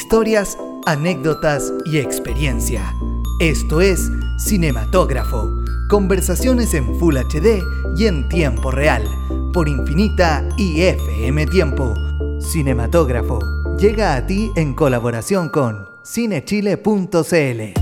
Historias, anécdotas y experiencia. Esto es Cinematógrafo. Conversaciones en Full HD y en tiempo real. Por Infinita y FM Tiempo. Cinematógrafo. Llega a ti en colaboración con cinechile.cl.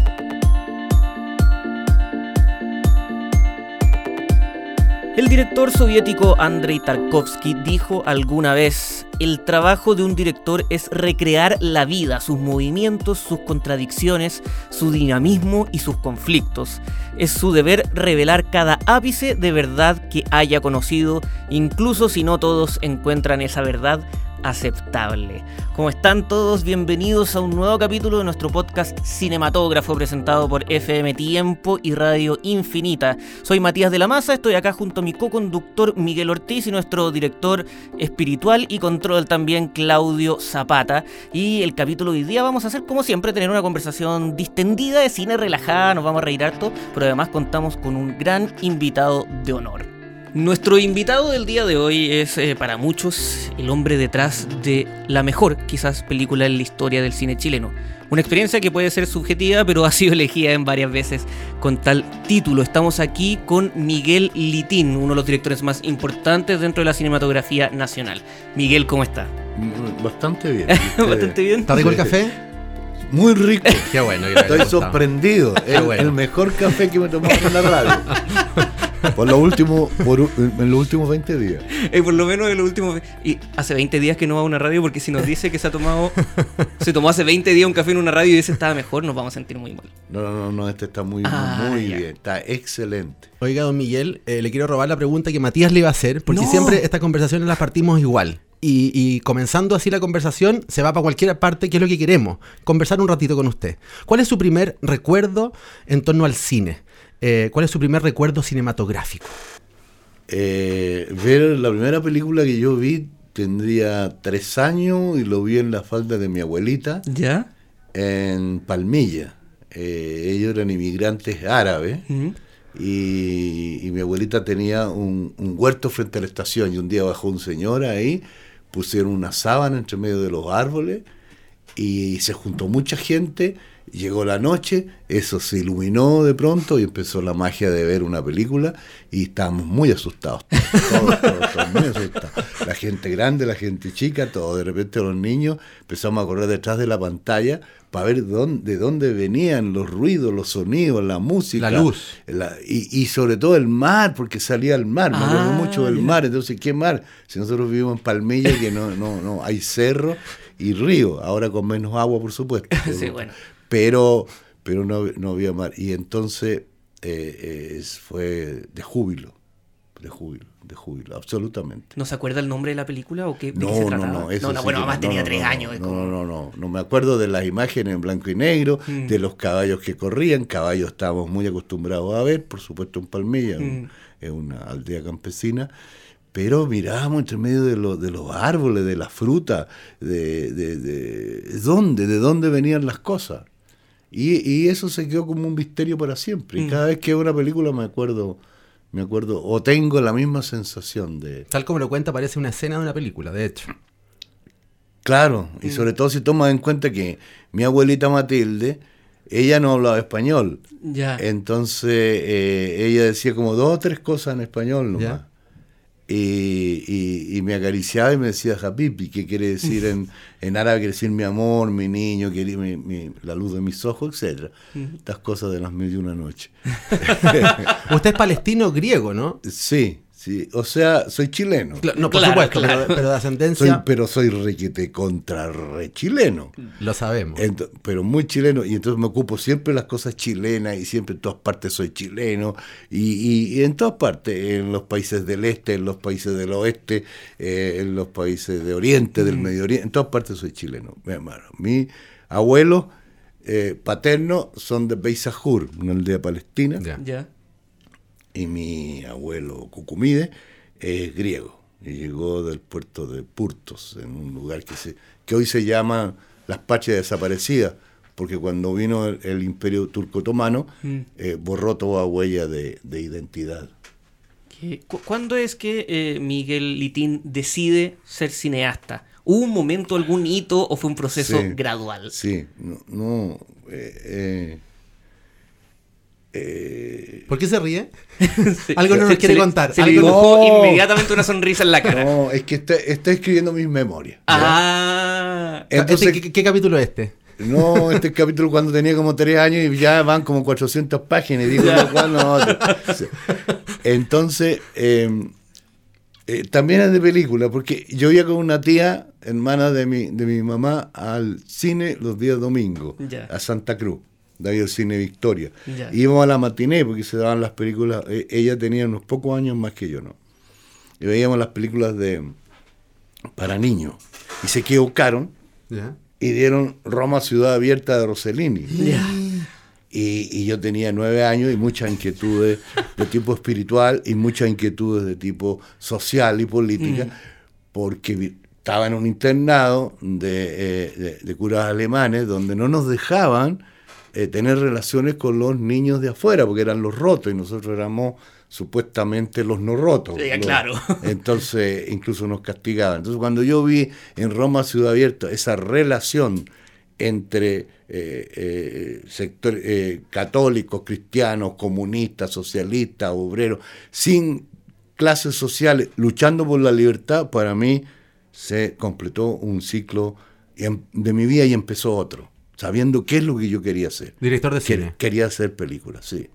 El director soviético Andrei Tarkovsky dijo alguna vez, el trabajo de un director es recrear la vida, sus movimientos, sus contradicciones, su dinamismo y sus conflictos. Es su deber revelar cada ápice de verdad que haya conocido, incluso si no todos encuentran esa verdad aceptable. ¿Cómo están todos? Bienvenidos a un nuevo capítulo de nuestro podcast Cinematógrafo presentado por FM Tiempo y Radio Infinita. Soy Matías de la Maza, estoy acá junto a mi co-conductor Miguel Ortiz y nuestro director espiritual y control también Claudio Zapata. Y el capítulo de hoy día vamos a hacer como siempre, tener una conversación distendida de cine relajada, nos vamos a reír harto, pero además contamos con un gran invitado de honor. Nuestro invitado del día de hoy es eh, para muchos el hombre detrás de la mejor, quizás, película en la historia del cine chileno. Una experiencia que puede ser subjetiva, pero ha sido elegida en varias veces con tal título. Estamos aquí con Miguel Litín, uno de los directores más importantes dentro de la cinematografía nacional. Miguel, ¿cómo está? Bastante bien. Bastante bien. ¿Está rico el café? Muy rico. Qué bueno. Estoy sorprendido. Es bueno. el mejor café que me he tomado en la radio. Por lo último, por, en los últimos 20 días. Eh, por lo menos en los últimos... Y hace 20 días que no va a una radio porque si nos dice que se ha tomado... se tomó hace 20 días un café en una radio y ese estaba mejor, nos vamos a sentir muy mal. No, no, no, no, este está muy, Ah, muy bien. Está excelente. Oiga, don Miguel, eh, le quiero robar la pregunta que Matías le iba a hacer, porque No. siempre estas conversaciones las partimos igual. Y, y comenzando así la conversación, se va para cualquier parte, que es lo que queremos. Conversar un ratito con usted. ¿Cuál es su primer recuerdo en torno al cine? Eh, ¿Cuál es su primer recuerdo cinematográfico? Eh, ver la primera película que yo vi tendría tres años y lo vi en la falda de mi abuelita ¿Ya? en Palmilla. Eh, ellos eran inmigrantes árabes. Y, y mi abuelita tenía un, un huerto frente a la estación y un día bajó un señor ahí, pusieron una sábana entre medio de los árboles y se juntó mucha gente, llegó la noche, eso se iluminó de pronto y empezó la magia de ver una película y estábamos muy asustados, todos, todos, todos muy asustados. La gente grande, la gente chica, todo, de repente los niños empezamos a correr detrás de la pantalla para ver dónde, de dónde venían los ruidos, los sonidos, la música. La luz. la- y, y sobre todo el mar, porque salía el mar, me acuerdo Ah, mucho del mar, entonces, ¿qué mar? Si nosotros vivimos en Palmilla, que no, no, no, hay cerro y río, ahora con menos agua, por supuesto. Sí, bueno. Pero, pero no, no había mar. Y entonces eh, eh, es- fue de júbilo, de júbilo, de júbilo, absolutamente. ¿No se acuerda el nombre de la película o qué, de qué No, se no, trataba? no, eso no, no, sí bueno, además tenía tres años. No, como- no, no, no, no me acuerdo de las imágenes en blanco y negro, Mm. de los caballos que corrían, caballos estábamos muy acostumbrados a ver, por supuesto en Palmilla, Mm. es una aldea campesina, pero mirábamos entre medio de, los de los árboles, de la fruta, de, de, de dónde, de dónde venían las cosas. Y, y eso se quedó como un misterio para siempre. Y Mm. cada vez que veo una película me acuerdo, me acuerdo, o tengo la misma sensación de, Tal como lo cuenta, parece una escena de una película, de hecho. Claro, Mm. y sobre todo si tomas en cuenta que mi abuelita Matilde, ella no hablaba español. Ya. Entonces eh, ella decía como dos o tres cosas en español nomás. Ya. Y, y- y me acariciaba y me decía Habibi, que quiere decir en, en árabe, quiere decir mi amor, mi niño, mi- mi- la luz de mis ojos, etcétera Estas cosas de las mil y una noche. Usted es palestino griego, ¿no? sí, sí, o sea, soy chileno. No, por Claro, supuesto, claro. Pero, pero de Soy, ascendencia pero soy requete contra re chileno. lo sabemos. Pero muy chileno, y entonces me ocupo siempre de las cosas chilenas y siempre en todas partes soy chileno, y, y- y en todas partes, en los países del este, en los países del oeste, eh, en los países de oriente, del medio oriente, en todas partes soy chileno. Mi hermano, mi abuelo eh, paterno son de Beisajur, una aldea palestina, Ya. Ya. Y mi abuelo Cucumide es griego y llegó del puerto de Purtos, en un lugar que, se, que hoy se llama las Patrias Desaparecidas, porque cuando vino el, el imperio turco otomano Mm. eh, borró toda huella de, de identidad. ¿Qué- cu- ¿Cuándo es que eh, Miguel Litín decide ser cineasta? ¿Hubo un momento, algún hito o fue un proceso Sí. gradual? Sí, no, no, eh, eh, ¿Por qué se ríe? Sí. Algo no nos Se- quiere se le- contar. Se le Algo- dibujó No. inmediatamente una sonrisa en la cara. no, es que está, está escribiendo mis memorias. Ah. Entonces, Este, ¿qué, qué capítulo es este? No, este capítulo cuando tenía como tres años y ya van como 400 páginas y digo, no, ¿cuál no? Entonces, eh, eh, también es de película, porque yo iba con una tía, hermana de mi, de mi mamá, al cine los días domingos, a Santa Cruz, de ahí el cine Victoria. Ya. Y íbamos a la matiné porque se daban las películas, eh, ella tenía unos pocos años más que yo, ¿no? Y veíamos las películas de para niños. Y se equivocaron y dieron Roma Ciudad Abierta de Rossellini. Y, y yo tenía nueve años y muchas inquietudes de tipo espiritual y muchas inquietudes de tipo social y política, porque vi- estaba en un internado de, eh, de- de curas alemanes donde no nos dejaban eh, tener relaciones con los niños de afuera, porque eran los rotos y nosotros éramos supuestamente los no rotos. Sí, Los- claro. Entonces incluso nos castigaban. Entonces cuando yo vi en Roma Ciudad Abierta esa relación entre eh, eh, sectores eh, católicos, cristianos, comunistas, socialistas, obreros, sin clases sociales, luchando por la libertad, para mí se completó un ciclo de mi vida y empezó otro, sabiendo qué es lo que yo quería hacer. Director de cine. Quería hacer películas, sí.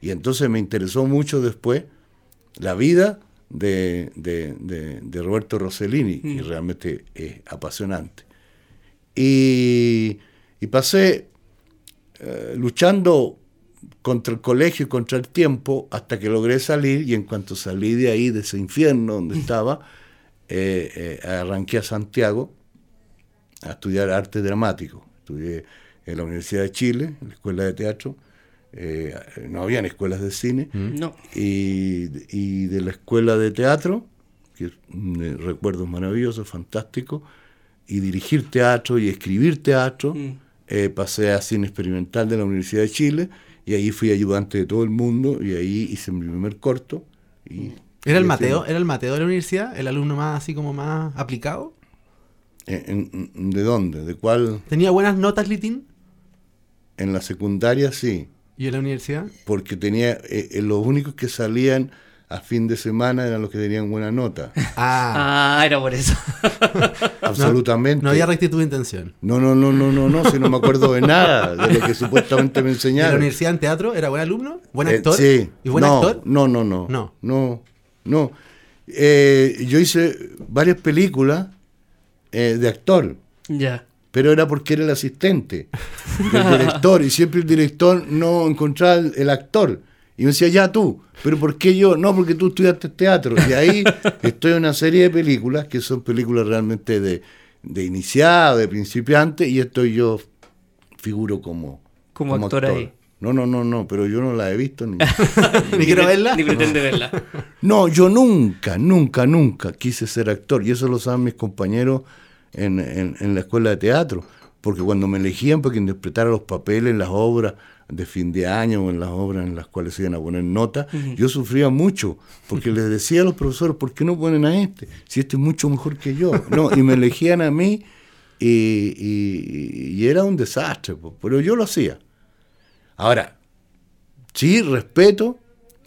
Y entonces me interesó mucho después la vida de, de- de- de Roberto Rossellini, y realmente es apasionante. Y, y pasé eh, luchando contra el colegio y contra el tiempo hasta que logré salir y en cuanto salí de ahí, de ese infierno donde estaba, eh, eh, arranqué a Santiago a estudiar arte dramático. Estudié en la Universidad de Chile, en la Escuela de Teatro. eh, no habían escuelas de cine. No. Y, y de la Escuela de Teatro, que eh, recuerdo maravilloso, fantástico, y dirigir teatro y escribir teatro. Mm. eh, pasé a cine experimental de la Universidad de Chile y ahí fui ayudante de todo el mundo y ahí hice mi primer corto. Y, ¿Era el Mateo? así- ¿Era el Mateo de la universidad? ¿El alumno más así como más aplicado? En- en- ¿De dónde? ¿De cuál? ¿Tenía buenas notas, Litín? En la secundaria sí, ¿Y en la universidad? porque tenía eh, eh, los únicos que salían a fin de semana eran los que tenían buena nota. Ah, Ah, era por eso. Absolutamente. no había rectitud de intención. No, no, no, no, no, no, si no me acuerdo de nada de lo que supuestamente me ¿Y en la enseñaron. universidad en teatro era buen alumno? ¿Buen Eh, actor? sí. ¿Y buen no, actor? No, no, no. No. No, no. Eh, yo hice varias películas eh, de actor, ya. pero era porque era el asistente del director y siempre el director no encontraba el, el actor. Y me decía, ya tú, pero ¿por qué yo? No, porque tú estudiaste teatro. Y ahí estoy en una serie de películas que son películas realmente de, de iniciado, de principiante, y estoy yo figuro como, Como actor ahí. No, no, no, no, pero yo no la he visto ni. ¿Ni quiero verla? Ni pretende verla. No, yo nunca, nunca, nunca quise ser actor. Y eso lo saben mis compañeros en, en- en la escuela de teatro. Porque cuando me elegían para que interpretara los papeles en las obras de fin de año o en las obras en las cuales se iban a poner notas, yo sufría mucho. Porque les decía a los profesores, ¿por qué no ponen a este? Si este es mucho mejor que yo. No, y me elegían a mí y, y- y era un desastre. Pero yo lo hacía. Ahora, sí respeto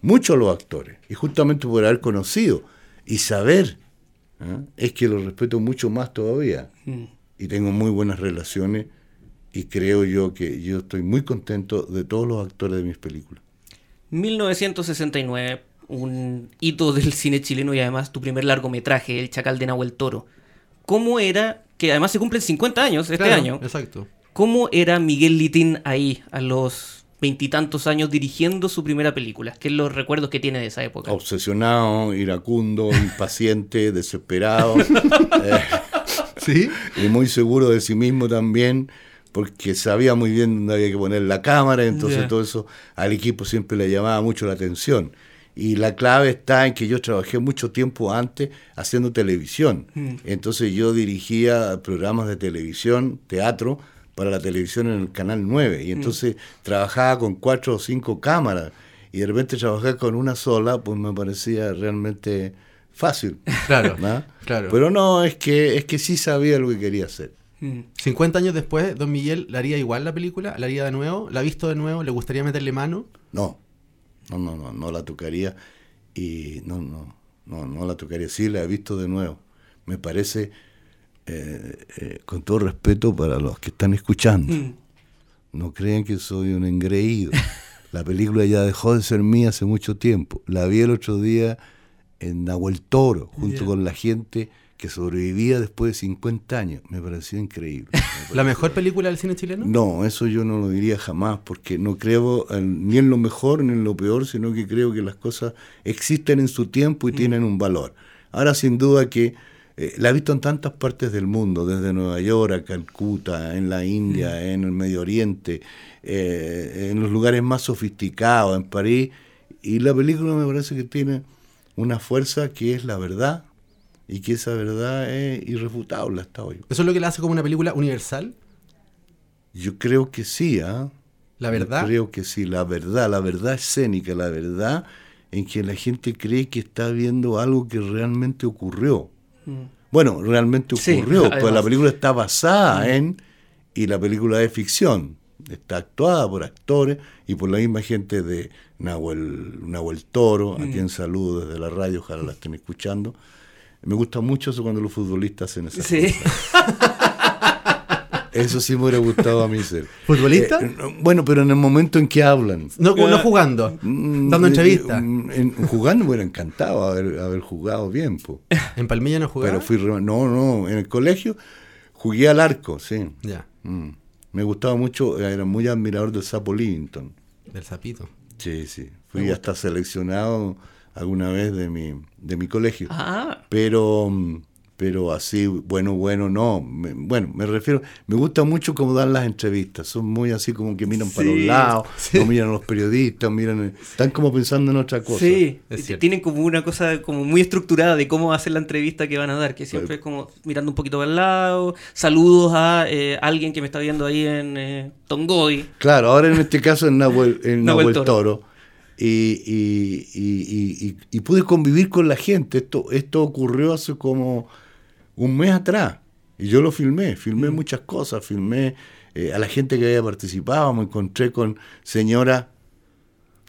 mucho a los actores y justamente por haber conocido y saber ¿ah? es que los respeto mucho más todavía Mm. y tengo muy buenas relaciones y creo yo que yo estoy muy contento de todos los actores de mis películas 1969, un hito del cine chileno y además tu primer largometraje, El Chacal de Nahuel Toro. ¿Cómo era, que además se cumplen 50 años este Claro, año, Exacto. cómo era Miguel Litín ahí a los veintitantos años dirigiendo su primera película? ¿Qué es los recuerdos que tiene de esa época? obsesionado iracundo impaciente desesperado eh, ¿Sí? y muy seguro de sí mismo también, porque sabía muy bien dónde había que poner la cámara, entonces todo eso al equipo siempre le llamaba mucho la atención. Y la clave está en que yo trabajé mucho tiempo antes haciendo televisión. Entonces yo dirigía programas de televisión, teatro, para la televisión en el Canal 9. Y entonces trabajaba con cuatro o cinco cámaras. Y de repente trabajar con una sola, pues me parecía realmente fácil. Claro, ¿no? claro. Pero no, es que, es que sí sabía lo que quería hacer. Mm. 50 años después, Don Miguel, ¿la haría igual la película? ¿La haría de nuevo? ¿La ha visto de nuevo? ¿Le gustaría meterle mano? No, no, no, no, no la tocaría y no, no, no, no la tocaría. Sí, la he visto de nuevo. Me parece, eh, eh, con todo respeto para los que están escuchando, Mm. no crean que soy un engreído. La película ya dejó de ser mía hace mucho tiempo. La vi el otro día en Nahuel Toro, junto con la gente que sobrevivía después de 50 años. Me pareció increíble. Me ¿La mejor película del cine chileno? no, eso yo no lo diría jamás, porque no creo en- ni en lo mejor ni en lo peor, sino que creo que las cosas existen en su tiempo y tienen un valor. Ahora, sin duda que eh, la he visto en tantas partes del mundo, desde Nueva York a Calcuta, en la India, en el Medio Oriente, eh, en los lugares más sofisticados, en París, y la película me parece que tiene una fuerza que es la verdad, y que esa verdad es irrefutable hasta hoy. ¿Eso es lo que la hace como una película universal? Yo creo que sí, ¿ah? ¿La Yo verdad? Creo que sí, la verdad, la verdad escénica, la verdad en que la gente cree que está viendo algo que realmente ocurrió. Mm. Bueno, realmente Sí, ocurrió, pues además. la película está basada en, y la película es ficción, está actuada por actores y por la misma gente de Nahuel, Nahuel Toro, a quien saludo desde la radio, ojalá la estén escuchando. Me gusta mucho eso cuando los futbolistas hacen esas Sí. Eso sí me hubiera gustado a mí ser. ¿Futbolista? Eh, no, bueno, pero en el momento en que hablan. No, no jugando, Mm, dando eh, entrevistas. mm, en- jugando me hubiera encantado haber, haber jugado bien, po. ¿En Palmilla no jugaba? pero fui no, no, en el colegio jugué al arco, sí. Ya, Mm. Me gustaba mucho, era muy admirador del Sapo Livington. del sapito. Sí, sí. Fui hasta seleccionado alguna vez de mi, de mi colegio. Ah, Pero, mm, pero así, bueno, bueno, no. Me- bueno, me refiero, me gusta mucho cómo dan las entrevistas. Son muy así como que miran para Sí, los lados, no miran a los periodistas, miran, están como pensando en otra cosa. sí. es. Tienen como una cosa como muy estructurada de cómo hacer la entrevista que van a dar, que siempre es como mirando un poquito para el lado, saludos a eh, alguien que me está viendo ahí en eh, Tongoy. Claro, ahora en este caso en Nahuel, en Nahuel Nahuel Toro. Toro. Y, y- y- y- y- y pude convivir con la gente. Esto, esto ocurrió hace como un mes atrás. Y yo lo filmé, filmé Mm. muchas cosas, filmé eh, a la gente que había participado, me encontré con señoras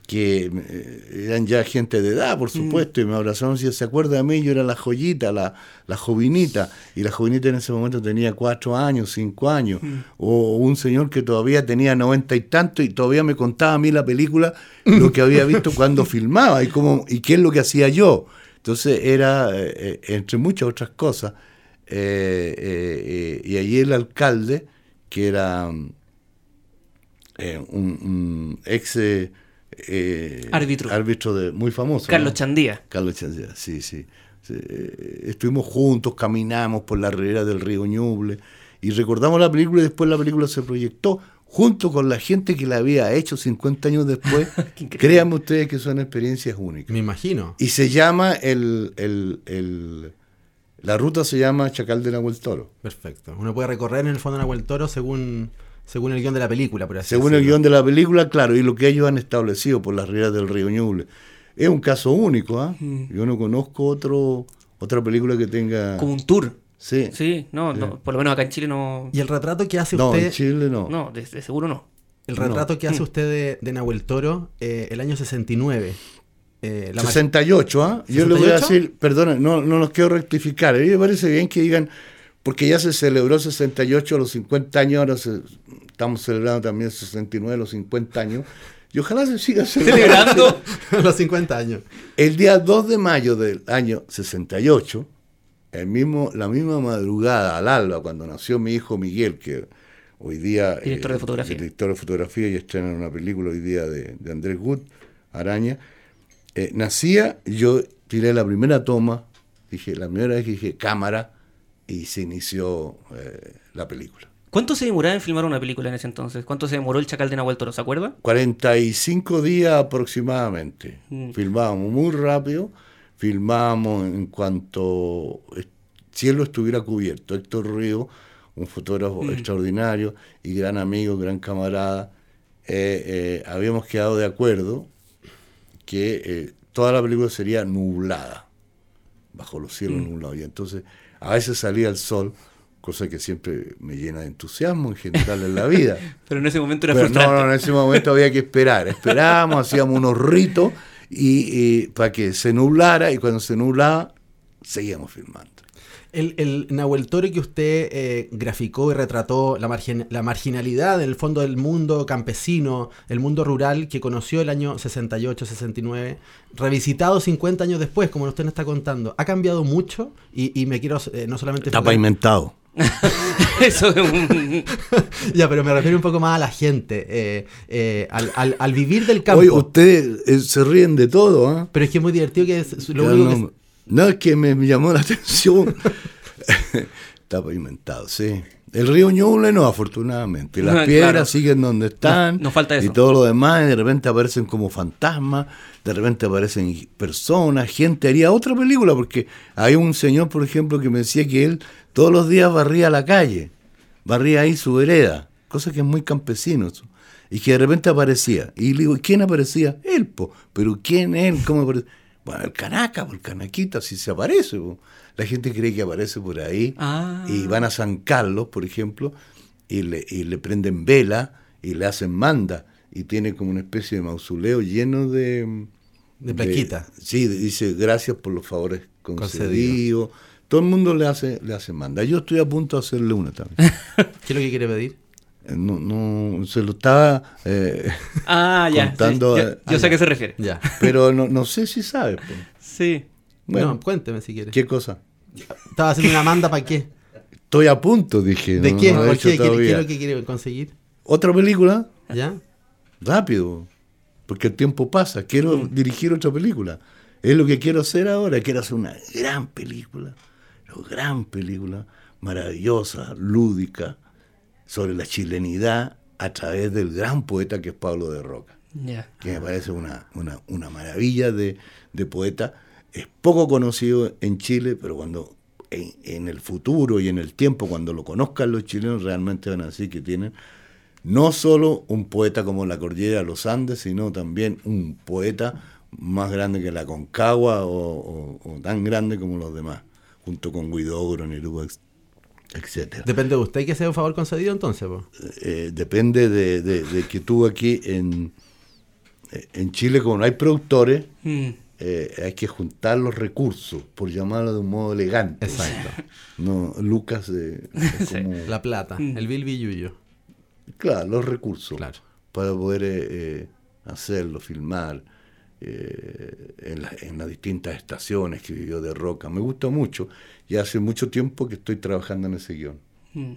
que eh, eran ya gente de edad, Mm. por supuesto, y me abrazaron decían, ¿se acuerda de mí? Yo era la joyita, la, la jovinita, y la jovinita en ese momento tenía cuatro años, cinco años, Mm. o un señor que todavía tenía noventa y tanto y todavía me contaba a mí la película, lo que había visto cuando filmaba y, cómo, y qué es lo que hacía yo. Entonces era, eh, entre muchas otras cosas, eh, eh, eh, y allí el alcalde, que era mm, eh, un, un ex Árbitro. árbitro de, muy famoso. Carlos ¿no? Chandía. Carlos Chandía, sí, sí. Sí, eh, Estuvimos juntos, caminamos por la ribera del río Ñuble y recordamos la película y después la película se proyectó junto con la gente que la había hecho 50 años después. Créanme ustedes que son experiencias únicas. Me imagino. Y se llama, el, el- el- la ruta se llama Chacal de Nahuel Toro. Perfecto. Uno puede recorrer en el fondo de Nahuel Toro según, según el guion de la película, por así Según el guion de la película, claro, y lo que ellos han establecido por las riberas del río Ñuble. Es un caso único, ¿ah? Yo no conozco otro otra película que tenga... Como un tour. Sí. Sí, no, no, por lo menos acá en Chile no. Y el retrato que hace No, usted, en Chile no. No, de, de seguro no. el retrato no. que hace usted de, de Nahuel Toro, eh, el año 69. Eh, la mar- 68, ¿ah? Yo le voy a ¿68? decir, perdona, no, no los quiero rectificar. A mí me parece bien que digan, porque ya se celebró 68 a los 50 años, ahora se- estamos celebrando también 69 a los 50 años. Y ojalá se siga celebrando. Los 50 años. El día 2 de mayo del año 68, el mismo, la misma madrugada al alba, cuando nació mi hijo Miguel, que hoy día Director de fotografía. director de fotografía y estrena una película hoy día de, de Andrés Wood, Araña, eh, nacía, yo tiré la primera toma, dije, la primera vez dije cámara, y se inició eh, la película. ¿Cuánto se demoraba en filmar una película en ese entonces? ¿Cuánto se demoró el Chacal de Nahuel Toro? ¿Se acuerda? 45 días aproximadamente. Mm. Filmábamos muy rápido, filmábamos en cuanto el cielo estuviera cubierto. Héctor Río, un fotógrafo extraordinario y gran amigo, gran camarada, eh, eh, habíamos quedado de acuerdo que eh, toda la película sería nublada. bajo los cielos en un lado. Y entonces a veces salía el sol, cosa que siempre me llena de entusiasmo en general en la vida. Pero en ese momento era Pero frustrante. no, no, en ese momento había que esperar. Esperábamos, hacíamos unos ritos y, y para que se nublara y cuando se nublaba seguíamos filmando. El, el Nahuel Toro que usted eh, graficó y retrató la, margin- la marginalidad en el fondo del mundo campesino, el mundo rural que conoció el año 68, 69, revisitado 50 años después, como usted nos está contando, ha cambiado mucho y, y me quiero eh, no solamente... Está pavimentado. Eso es un... ya, pero me refiero un poco más a la gente, eh, eh, al, al- al vivir del campo. Oye, ustedes eh, se ríen de todo, ¿ah? Pero es que es muy divertido que es lo Ya único que no, no, es que me, llamó la atención. Está pavimentado, sí. El río Ñuble no, afortunadamente. Las Claro. piedras siguen donde están. Nos falta eso. Y todo lo demás, de repente aparecen como fantasmas, de repente aparecen personas, gente. Haría otra película, porque hay un señor, por ejemplo, que me decía que él todos los días barría la calle, barría ahí su vereda, cosa que es muy campesino. eso. Y que de repente aparecía. Y le digo, ¿quién aparecía? Él, po. Pero ¿quién él? ¿Cómo aparece? Bueno, el canaca, el canaquita, si se aparece. po. La gente cree que aparece por ahí. Ah. Y van a San Carlos, por ejemplo, y le, y le prenden vela y le hacen manda. Y tiene como una especie de mausoleo lleno de... De plaquita. sí, dice gracias por los favores Concedido. concedidos. Todo el mundo le hace, le hace manda. Yo estoy a punto de hacerle una también. ¿Qué es lo que quiere pedir? Eh, No, no, se lo estaba... eh, Ah, ya. Contando, sí, yo sé a qué se refiere. Ya. pero no, no sé si sabe. pues. Sí. Bueno, no, cuénteme si quiere. ¿qué cosa? Estaba haciendo una manda para qué. Estoy a punto, dije. ¿De no- qué? no lo he ¿Por hecho qué? ¿Qué, es lo que quiere conseguir? ¿Otra película? ¿Ya? Rápido, porque el tiempo pasa. Quiero Mm. dirigir otra película. Es lo que quiero hacer ahora. Quiero hacer una gran película, una gran película, maravillosa, lúdica, sobre la chilenidad a través del gran poeta que es Pablo de Roca, que me parece una, una, una maravilla de, de poeta. Es poco conocido en Chile, pero cuando en, en el futuro y en el tiempo, cuando lo conozcan los chilenos, realmente van a decir que tienen no solo un poeta como la cordillera de los Andes, sino también un poeta más grande que la Concagua o, o- o tan grande como los demás, junto con Guidogro, Neruda, etcétera. Depende de usted que sea un favor concedido entonces. Eh, depende de, de- de que tú aquí en, en Chile, como no hay productores, Mm. eh, hay que juntar los recursos, por llamarlo de un modo elegante. Exacto. No, Lucas, eh, es como- La plata, el Bilby Yuyo. claro, los recursos. Claro. para poder eh, eh, hacerlo, filmar eh, en, la- en las distintas estaciones que vivió de Roca. Me gusta mucho y hace mucho tiempo que estoy trabajando en ese guion. Mm,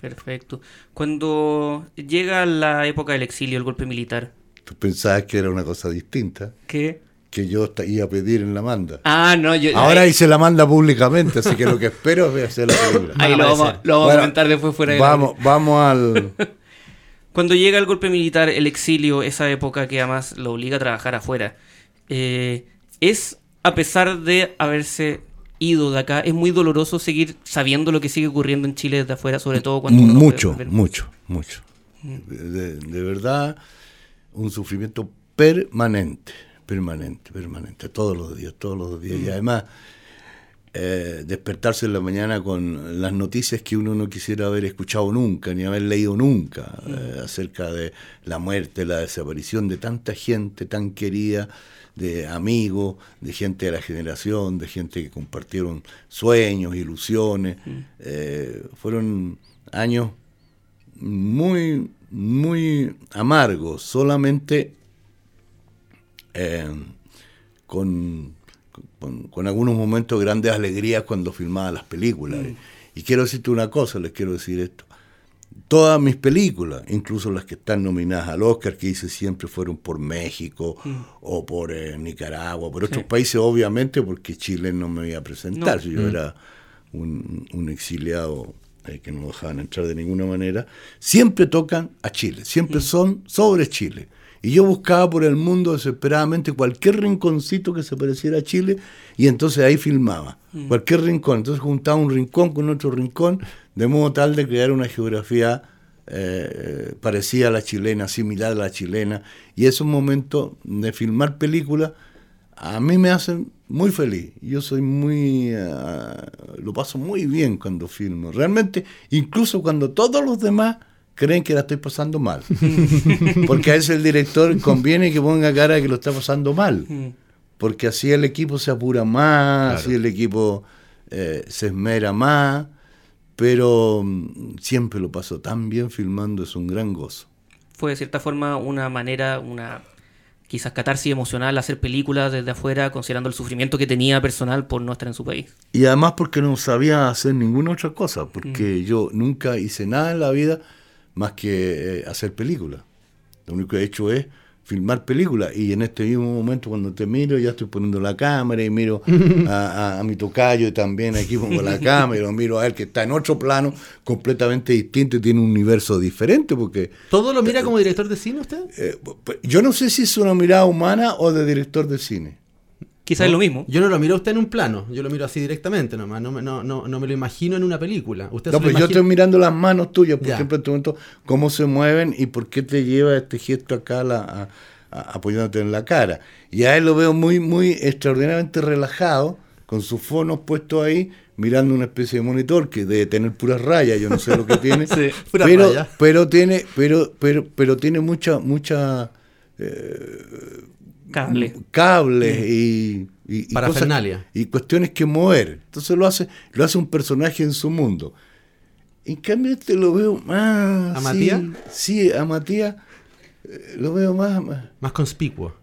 Perfecto. Cuando llega la época del exilio, el golpe militar, Tú pensabas que era una cosa distinta, ¿qué? que yo iba a pedir en la manda. Ah, no, yo... Ahora ahí, hice la manda públicamente, así que lo que espero es hacer la película. ahí lo vamos, lo vamos Bueno, a comentar después fuera de Vamos, vamos al... Cuando llega el golpe militar, el exilio, esa época que además lo obliga a trabajar afuera, eh, es, a pesar de haberse ido de acá, es muy doloroso seguir sabiendo lo que sigue ocurriendo en Chile desde afuera, sobre todo cuando no mucho, mucho, mucho. De, de verdad, un sufrimiento permanente, permanente, permanente, todos los días, todos los días. Y además, eh, despertarse en la mañana con las noticias que uno no quisiera haber escuchado nunca, ni haber leído nunca, eh, acerca de la muerte, la desaparición de tanta gente tan querida, de amigos, de gente de la generación, de gente que compartieron sueños, ilusiones. Eh, fueron años muy, muy amargos, solamente eh, con, con, con algunos momentos de grandes alegrías cuando filmaba las películas. Y quiero decirte una cosa, les quiero decir esto. Todas mis películas, incluso las que están nominadas al Oscar, que hice siempre fueron por México o por eh, Nicaragua, por otros países, obviamente, porque Chile no me iba a presentar. No. Si Yo era un, un exiliado eh, que no dejaban entrar de ninguna manera. Siempre tocan a Chile, siempre son sobre Chile. Y yo buscaba por el mundo desesperadamente cualquier rinconcito que se pareciera a Chile y entonces ahí filmaba. Cualquier rincón. Entonces juntaba un rincón con otro rincón de modo tal de crear una geografía eh, parecida a la chilena, similar a la chilena. Y esos momentos de filmar películas a mí me hacen muy feliz. Yo soy muy... ah, lo paso muy bien cuando filmo. Realmente, incluso cuando todos los demás creen que la estoy pasando mal. Porque a ese el director conviene que ponga cara de que lo está pasando mal. Porque así el equipo se apura más, así el equipo eh, se esmera más. Pero mm, siempre lo paso tan bien filmando, es un gran gozo. Fue de cierta forma una manera, una quizás catarsis emocional hacer películas desde afuera, considerando el sufrimiento que tenía personal por no estar en su país. Y además porque no sabía hacer ninguna otra cosa, porque yo nunca hice nada en la vida más que eh, hacer películas. Lo único que he hecho es filmar películas y en este mismo momento cuando te miro ya estoy poniendo la cámara y miro a, a- a mi tocayo y también aquí pongo la cámara y lo miro a él que está en otro plano completamente distinto y tiene un universo diferente porque ¿Todo lo mira como director de cine usted? eh, pues, yo no sé si es una mirada humana o de director de cine. Quizás es lo mismo. Yo no lo miro a usted en un plano, yo lo miro así directamente nomás, no, me- no, no, no me lo imagino en una película. Usted No, se lo pues yo estoy mirando las manos tuyas, por Ya. ejemplo, en este momento, cómo se mueven y por qué te lleva este gesto acá la- a- a- apoyándote en la cara. Y a él lo veo muy, muy extraordinariamente relajado, con sus fonos puestos ahí, mirando una especie de monitor que debe tener puras rayas, yo no sé lo que tiene. Sí, puras pero, rayas. pero tiene, pero, pero, pero tiene mucha, mucha Cable. cables y, y, y Parafernalia. cosas- y cuestiones que mover. Entonces lo hace, lo hace un personaje en su mundo. En cambio este lo veo más... ¿A sí, Matías? Sí, a Matías eh, lo veo más... más Más conspicuo.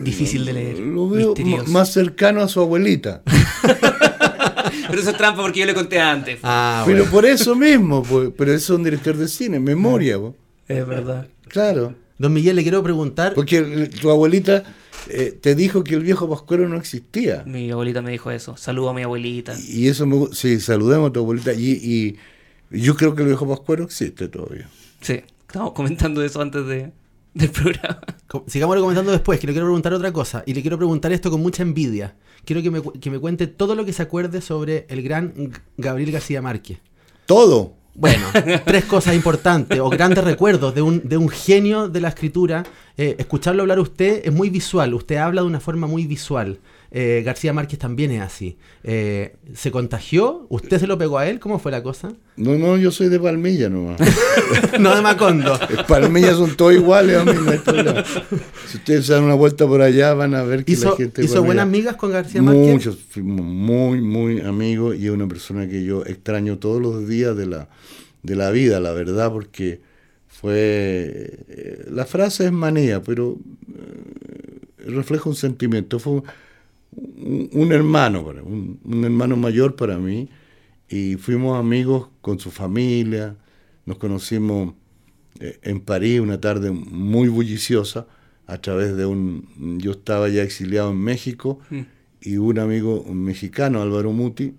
Difícil de leer. lo veo misterioso. más cercano a su abuelita. Pero eso es trampa porque yo le conté antes. Ah, Pero bueno. por eso mismo, pues, pero eso es un director de cine, memoria, pues. Es verdad. claro. Don Miguel, le quiero preguntar. Porque tu abuelita eh, te dijo que el viejo Pascuero no existía. Mi abuelita me dijo eso. Saludo a mi abuelita. Y eso me sí, saludemos a tu abuelita. Y, y yo creo que el viejo Pascuero existe todavía. Sí, estábamos comentando eso antes de, del programa. Sigámoslo comentando después, que le quiero preguntar otra cosa. Y le quiero preguntar esto con mucha envidia. Quiero que me, que me cuente todo lo que se acuerde sobre el gran Gabriel García Márquez. Todo. Bueno, tres cosas importantes o grandes recuerdos de un, de un genio de la escritura. Eh, escucharlo hablar usted es muy visual, usted habla de una forma muy visual. Eh, García Márquez también es así. Eh, ¿Se contagió? ¿Usted se lo pegó a él? ¿Cómo fue la cosa? No, no, yo soy de Palmilla nomás. no de Macondo. Palmillas son todos iguales a mí. no. Si ustedes se dan una vuelta por allá, van a ver que ¿Hizo, la gente. hizo buenas migas con García Márquez? Muchos, muy, muy amigos y es una persona que yo extraño todos los días de la, de la vida, la verdad, porque fue. eh, La frase es manía, pero eh, refleja un sentimiento. Fue un, hermano, un, un hermano mayor para mí, y fuimos amigos con su familia. Nos conocimos eh, en París una tarde muy bulliciosa a través de un... Yo estaba ya exiliado en México y un amigo mexicano, Álvaro Muti,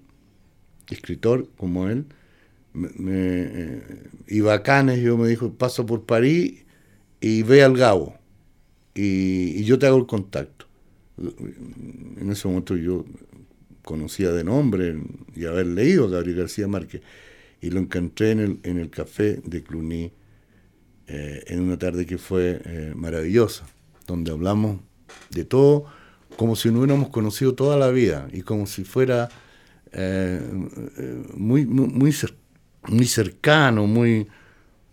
escritor como él, me, me, eh, iba a Cannes, yo me dijo, paso por París y ve al Gabo y, y yo te hago el contacto. En ese momento yo conocía de nombre y haber leído a Gabriel García Márquez y lo encontré en el, en el café de Cluny eh, en una tarde que fue eh, maravillosa, donde hablamos de todo como si no hubiéramos conocido toda la vida y como si fuera eh, muy, muy, muy cercano, muy,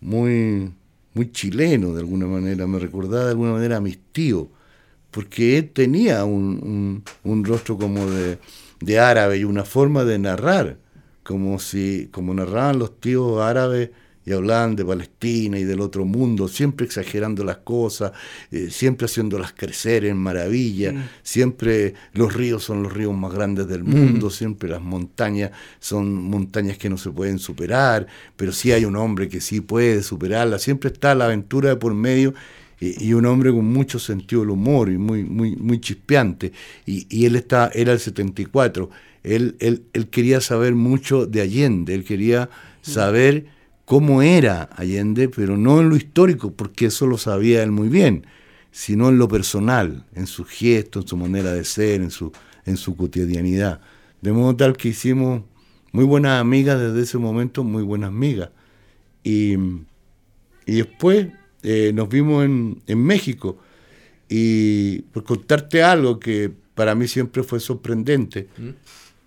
muy, muy chileno de alguna manera, me recordaba de alguna manera a mis tíos, porque él tenía un, un- un rostro como de, de árabe y una forma de narrar, como si, como narraban los tíos árabes y hablaban de Palestina y del otro mundo, siempre exagerando las cosas, eh, siempre haciéndolas crecer en maravilla, siempre los ríos son los ríos más grandes del mundo, siempre las montañas son montañas que no se pueden superar, pero sí hay un hombre que sí puede superarlas, siempre está la aventura de por medio y, un hombre con mucho sentido del humor y muy, muy, muy chispeante. Y, y él está, era el 74. Él, él, él quería saber mucho de Allende, él quería saber cómo era Allende, pero no en lo histórico, porque eso lo sabía él muy bien, sino en lo personal, en sus gestos, en su manera de ser, en su, en su cotidianidad. De modo tal que hicimos muy buenas amigas desde ese momento, muy buenas amigas. Y, y después eh, nos vimos en, en México Y por contarte algo que para mí siempre fue sorprendente, ¿Mm?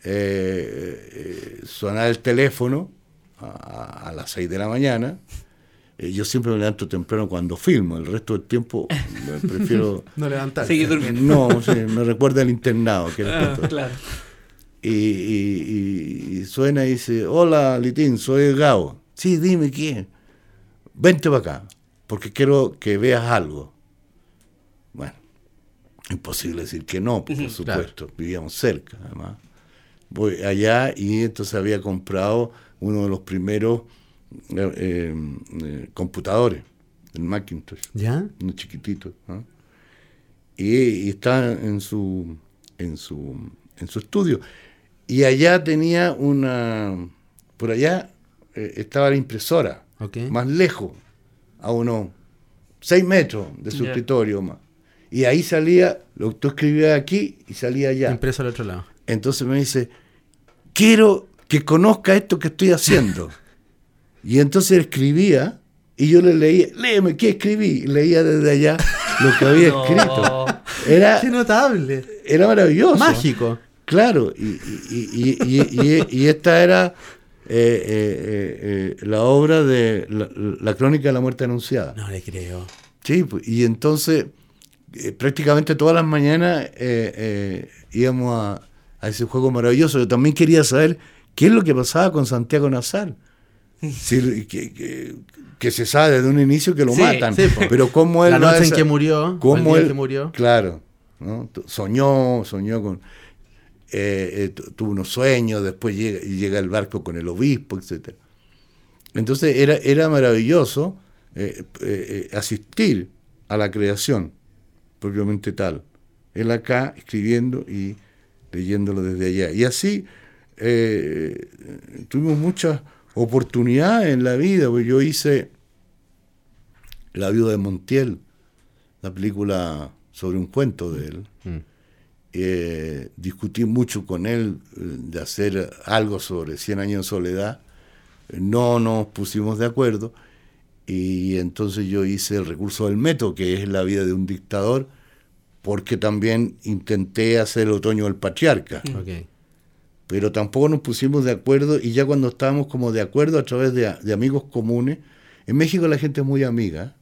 eh, eh, sonar el teléfono a, a las 6 de la mañana. Eh, yo siempre me levanto temprano cuando filmo, el resto del tiempo me prefiero... No levantar. Seguir durmiendo. No, sí, me recuerda al internado. Que Ah, claro. y, y- suena y dice, hola Litín, soy Gao. Sí, dime quién. Vente para acá, porque quiero que veas algo. Bueno, imposible decir que no, por supuesto, vivíamos cerca además. Voy allá y entonces había comprado uno de los primeros eh, eh, eh, computadores, el Macintosh ¿Ya? uno chiquitito. ¿no? Y, y está en su, en, su, en su estudio. Y allá tenía una. Por allá eh, estaba la impresora, más lejos, a unos 6 metros de su escritorio más. Y ahí salía, lo que tú escribías aquí y salía allá. Impreso al otro lado. Entonces me dice, quiero que conozca esto que estoy haciendo. y entonces escribía y yo le leía, léeme, ¿qué escribí? Y leía desde allá lo que había No. escrito. Era, ¡Qué notable! era maravilloso. Mágico. Claro, y- y- y- y esta era eh, eh, eh, la obra de la, la crónica de la muerte anunciada. No le creo. Sí, pues, y entonces prácticamente todas las mañanas íbamos a, a ese juego maravilloso. Yo también quería saber qué es lo que pasaba con Santiago Nazar. Que, que- que se sabe desde un inicio que lo Sí, matan, sí, pero cómo él La noche en esa- que murió, el cómo día él, que murió. claro, ¿no? Soñó, soñó con, eh, eh, tu- tuvo unos sueños, después llega, el barco con el obispo, etcétera. Entonces era, era maravilloso eh, eh, asistir a la creación, propiamente tal. Él acá escribiendo y leyéndolo desde allá. Y así tuvimos muchas oportunidades en la vida, porque yo hice La viuda de Montiel, la película sobre un cuento de él. Eh, discutí mucho con él eh, de hacer algo sobre 100 años de soledad. No nos pusimos de acuerdo y entonces yo hice el recurso del método, que es la vida de un dictador, porque también intenté hacer el otoño del patriarca, pero tampoco nos pusimos de acuerdo y ya cuando estábamos como de acuerdo a través de, de amigos comunes, en México la gente es muy amiga,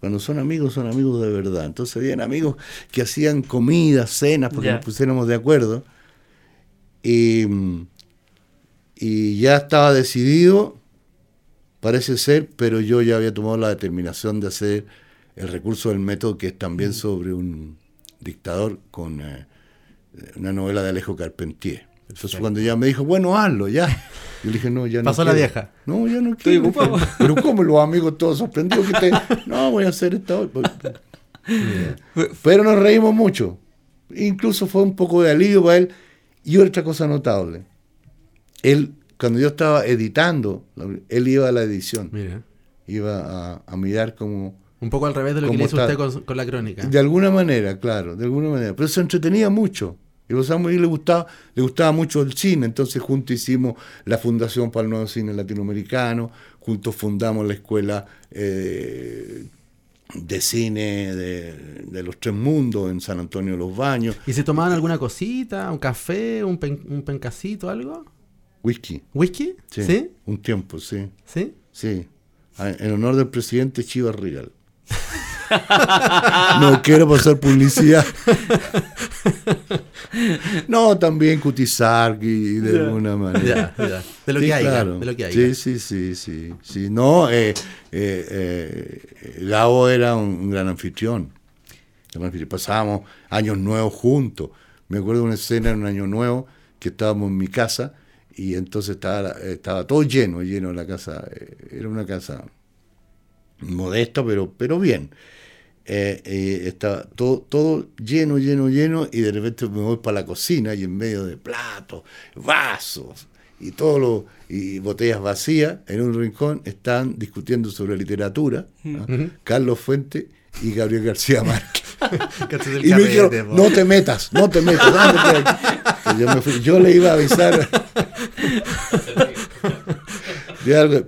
cuando son amigos son amigos de verdad, entonces habían amigos que hacían comidas, cenas, porque nos pusiéramos de acuerdo. Y, y ya estaba decidido, parece ser, pero yo ya había tomado la determinación de hacer el recurso del método, que es también sobre un dictador con eh, una novela de Alejo Carpentier. Entonces cuando ya me dijo, bueno, hazlo, ya. Yo le dije, no, ya no Pasó la quiero. vieja. No, ya no Estoy quiero. ocupado. Pero ¿cómo los amigos todos sorprendidos que te... No, voy a hacer esta hoy. Pero nos reímos mucho. Incluso fue un poco de alivio para él. Y otra cosa notable. Él, cuando yo estaba editando, él iba a la edición. Mira. Iba a, a mirar como... Un poco al revés de lo que ¿Cómo le hizo está? usted con, con la crónica. De alguna manera, claro, de alguna manera. Pero se entretenía mucho. Y y le gustaba, le gustaba mucho el cine. Entonces juntos hicimos la Fundación para el Nuevo Cine Latinoamericano, juntos fundamos la Escuela eh, de Cine de, de los Tres Mundos en San Antonio de los Baños. ¿Y se tomaban alguna cosita? ¿Un café? ¿Un, pen- un pencacito? ¿Algo? Whisky. ¿Whisky? Sí. ¿Sí? Un tiempo, sí. ¿Sí? Sí. Ah, En honor del presidente Chivas Regal. no quiero pasar publicidad. no, también Cutizar y de alguna manera. De lo Sí, que hay. claro. De lo que hay. Sí, sí, sí, sí, sí. No, eh, eh, eh, Gabo era un, un gran anfitrión. Pasábamos años nuevos juntos. Me acuerdo de una escena en un año nuevo que estábamos en mi casa y entonces estaba, estaba todo lleno, lleno la casa. eh, Era una casa modesta, pero, pero bien. Eh, eh, estaba todo, todo lleno, lleno, lleno, y de repente me voy para la cocina y en medio de platos, vasos y todo lo, y botellas vacías, en un rincón están discutiendo sobre literatura, ¿no? Carlos Fuente y Gabriel García Márquez. Y me dijeron, no te metas, no te metas. ándate de aquí". Y yo, me fui. Yo le iba a avisar.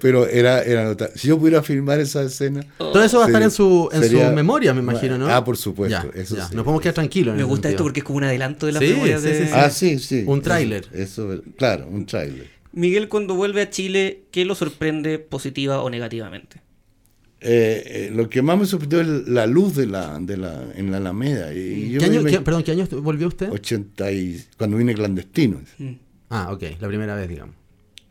Pero era, era notable. Si yo pudiera filmar esa escena. Todo eso va a estar en su, en sería- su memoria, me imagino, ¿no? Ah, por supuesto. Ya, eso ya. sí. Nos podemos quedar tranquilos. Me gusta esto porque es como un adelanto de las Sí, de... sí, sí. Ah, sí, sí. Un tráiler. Eso, claro, un tráiler. Miguel, cuando vuelve a Chile, ¿qué lo sorprende positiva o negativamente? Eh, eh, lo que más me sorprendió es la luz de la, de la, en la Alameda. Y yo ¿Qué año, qué- perdón, ¿qué año volvió usted? 80 y, cuando vine clandestino. Ah, ok, la primera vez, digamos.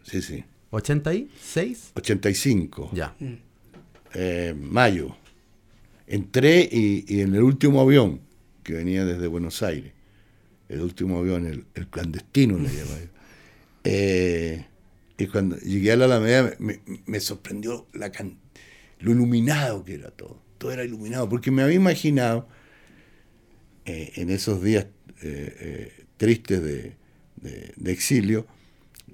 Sí, sí. ¿86? 85. Ya. eh, mayo. Entré y, y en el último avión que venía desde Buenos Aires, el último avión, el, el clandestino le llamaba yo. Eh, y cuando llegué a la Alameda me, me sorprendió la can- lo iluminado que era todo. Todo era iluminado, porque me había imaginado eh, en esos días eh, tristes de, de- de exilio,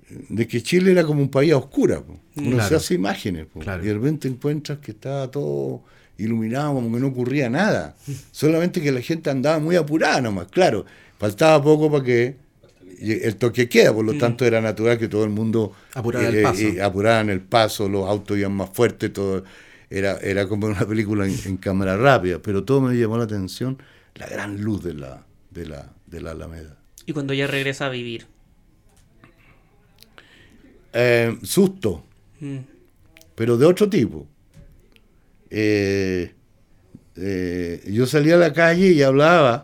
de que Chile era como un país a oscura. po. Uno Claro. se hace imágenes po, Claro. y de repente encuentras que estaba todo iluminado, como que no ocurría nada. Solamente que la gente andaba muy apurada nomás. Claro, faltaba poco para que el toque queda, por lo tanto era natural que todo el mundo Apurara el paso. apuraran el paso, los autos iban más fuertes, todo era, era como una película en, en cámara rápida, pero todo me llamó la atención la gran luz de la, de la, de la Alameda. Y cuando ya regresa a vivir. Eh, susto, Mm. pero de otro tipo. Eh, eh, yo salía a la calle y hablaba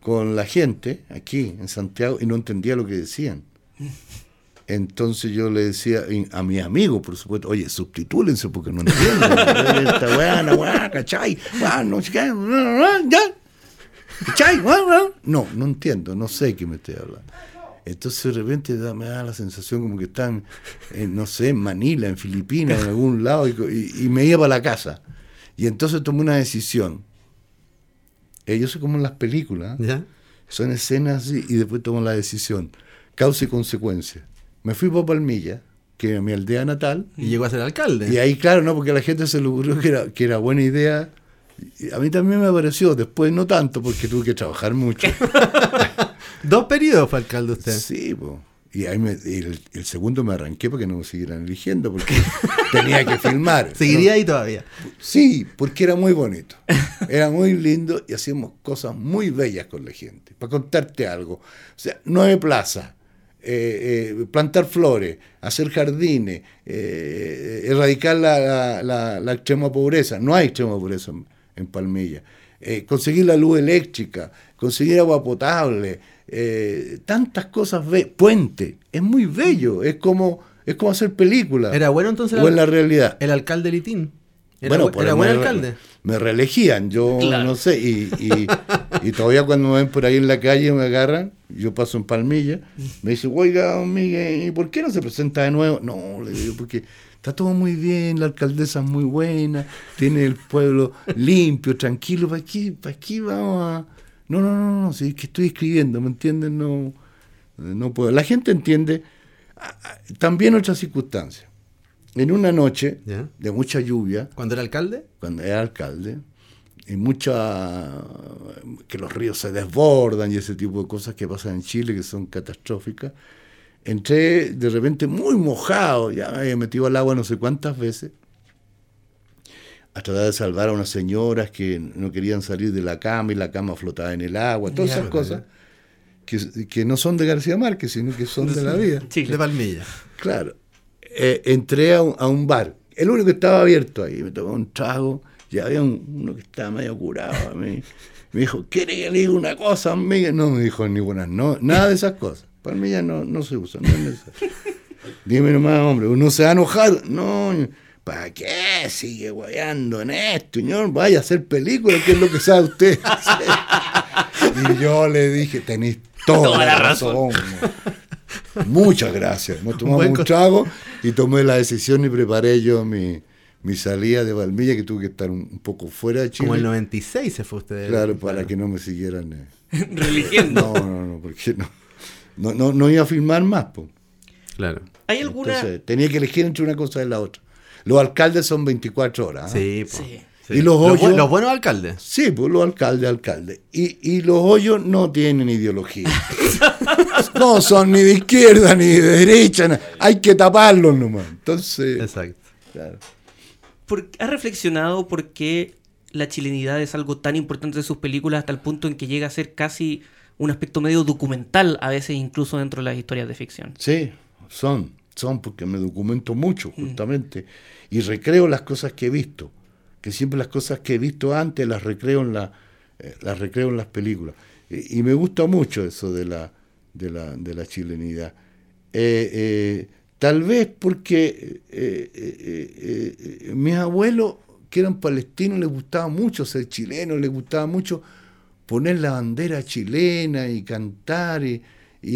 con la gente aquí en Santiago y no entendía lo que decían. Entonces yo le decía a mis amigos, por supuesto, oye, subtitúlense porque no entienden. Esta ¿cachai? Weá, no. No, no entiendo, no sé qué me estoy hablando. Entonces de repente da- me da la sensación como que están, en, no sé, en Manila, en Filipinas, en algún lado, y, y- me iba para la casa. Y entonces tomé una decisión. Eh, yo soy como en las películas, ¿eh? ¿Ya? son escenas así, y después tomo la decisión. Causa y consecuencia. Me fui para Palmilla, que era mi aldea natal, Y llegó a ser alcalde. y ahí, claro, no, porque a la gente se le ocurrió que era, que era buena idea. A mí también me pareció, después no tanto, porque tuve que trabajar mucho. Dos periodos fue alcalde usted. Sí, po. Y ahí me- y el, el segundo me arranqué para que no me siguieran eligiendo, porque tenía que filmar. Seguiría ¿no? ahí todavía. Sí, porque era muy bonito. Era muy lindo y hacíamos cosas muy bellas con la gente. Para contarte algo. O sea, nueve plazas, eh, eh, plantar flores, hacer jardines, eh, erradicar la, la- la- la extrema pobreza. No hay extrema pobreza en, en Palmilla. Eh, conseguir la luz eléctrica, conseguir agua potable, eh, tantas cosas. be- Puente, es muy bello. Es como, es como hacer películas. ¿Era bueno entonces O en la realidad. el alcalde Litín? ¿Era, Bueno, era el- buen me- alcalde? Me reelegían, yo Claro. no sé, y, y, y todavía cuando me ven por ahí en la calle me agarran, yo paso en Palmilla, me dicen, oiga, don Miguel, ¿y por qué no se presenta de nuevo? No, le digo, porque está todo muy bien, la alcaldesa es muy buena, tiene el pueblo limpio, tranquilo, ¿para qué, para qué vamos a...? No, no, no, no, si es que estoy escribiendo, ¿me entienden? No, no puedo. La gente entiende ah, ah, también otras circunstancias. En una noche Ya. de mucha lluvia, ¿Cuando era alcalde? cuando era alcalde, y mucha que los ríos se desbordan y ese tipo de cosas que pasan en Chile que son catastróficas. Entré de repente muy mojado, ya me había metido al agua no sé cuántas veces, a tratar de salvar a unas señoras que no querían salir de la cama y la cama flotaba en el agua, todas Ya, esas cosas que, que no son de García Márquez, sino que son de la vida. Chile. De Palmilla. Claro. Eh, entré a un, a un bar. El único que estaba abierto ahí. Me tomé un trago y había un- uno que estaba medio curado. a mí. Me dijo, ¿quiere que le diga una cosa, amiga? No me dijo ni buenas, no, nada de esas cosas. Ya no, no se usa, no es necesario. Dime nomás, hombre, uno se va a enojar. No, ¿para qué sigue guayando en esto, señor? Vaya a hacer películas, que es lo que sabe usted hacer. Y yo le dije, tenéis toda, Toda la razón. Muchas gracias. Nos tomamos un co- trago y tomé la decisión y preparé yo mi, mi salida de Valmilla, que tuve que estar un, un poco fuera de Chile. Como el 96 se fue usted. Claro, para que no me siguieran. eh. Religiendo. No, no, no, porque no, no, no, no iba a filmar más. po. Claro. ¿Hay alguna...? Entonces, tenía que elegir entre una cosa y la otra. Los alcaldes son 24 horas. ¿ah? Sí. Sí. Y los hoyos. Los, buenos alcaldes. Sí, pues los alcaldes, alcaldes. Y, y los hoyos no tienen ideología. no son ni de izquierda ni de derecha. Hay que taparlos nomás. Entonces. Exacto. Claro. ¿Has reflexionado por qué la chilenidad es algo tan importante de sus películas hasta el punto en que llega a ser casi un aspecto medio documental, a veces incluso dentro de las historias de ficción? Sí, son, son porque me documento mucho, mm. justamente, y recreo las cosas que he visto, que siempre las cosas que he visto antes las recreo en, la, eh, las, recreo en las películas. Y, me gusta mucho eso de la, de la, de la chilenidad. Eh, eh, tal vez porque mis abuelos que eran palestinos les gustaba mucho ser chilenos, les gustaba mucho poner la bandera chilena y cantar. Y,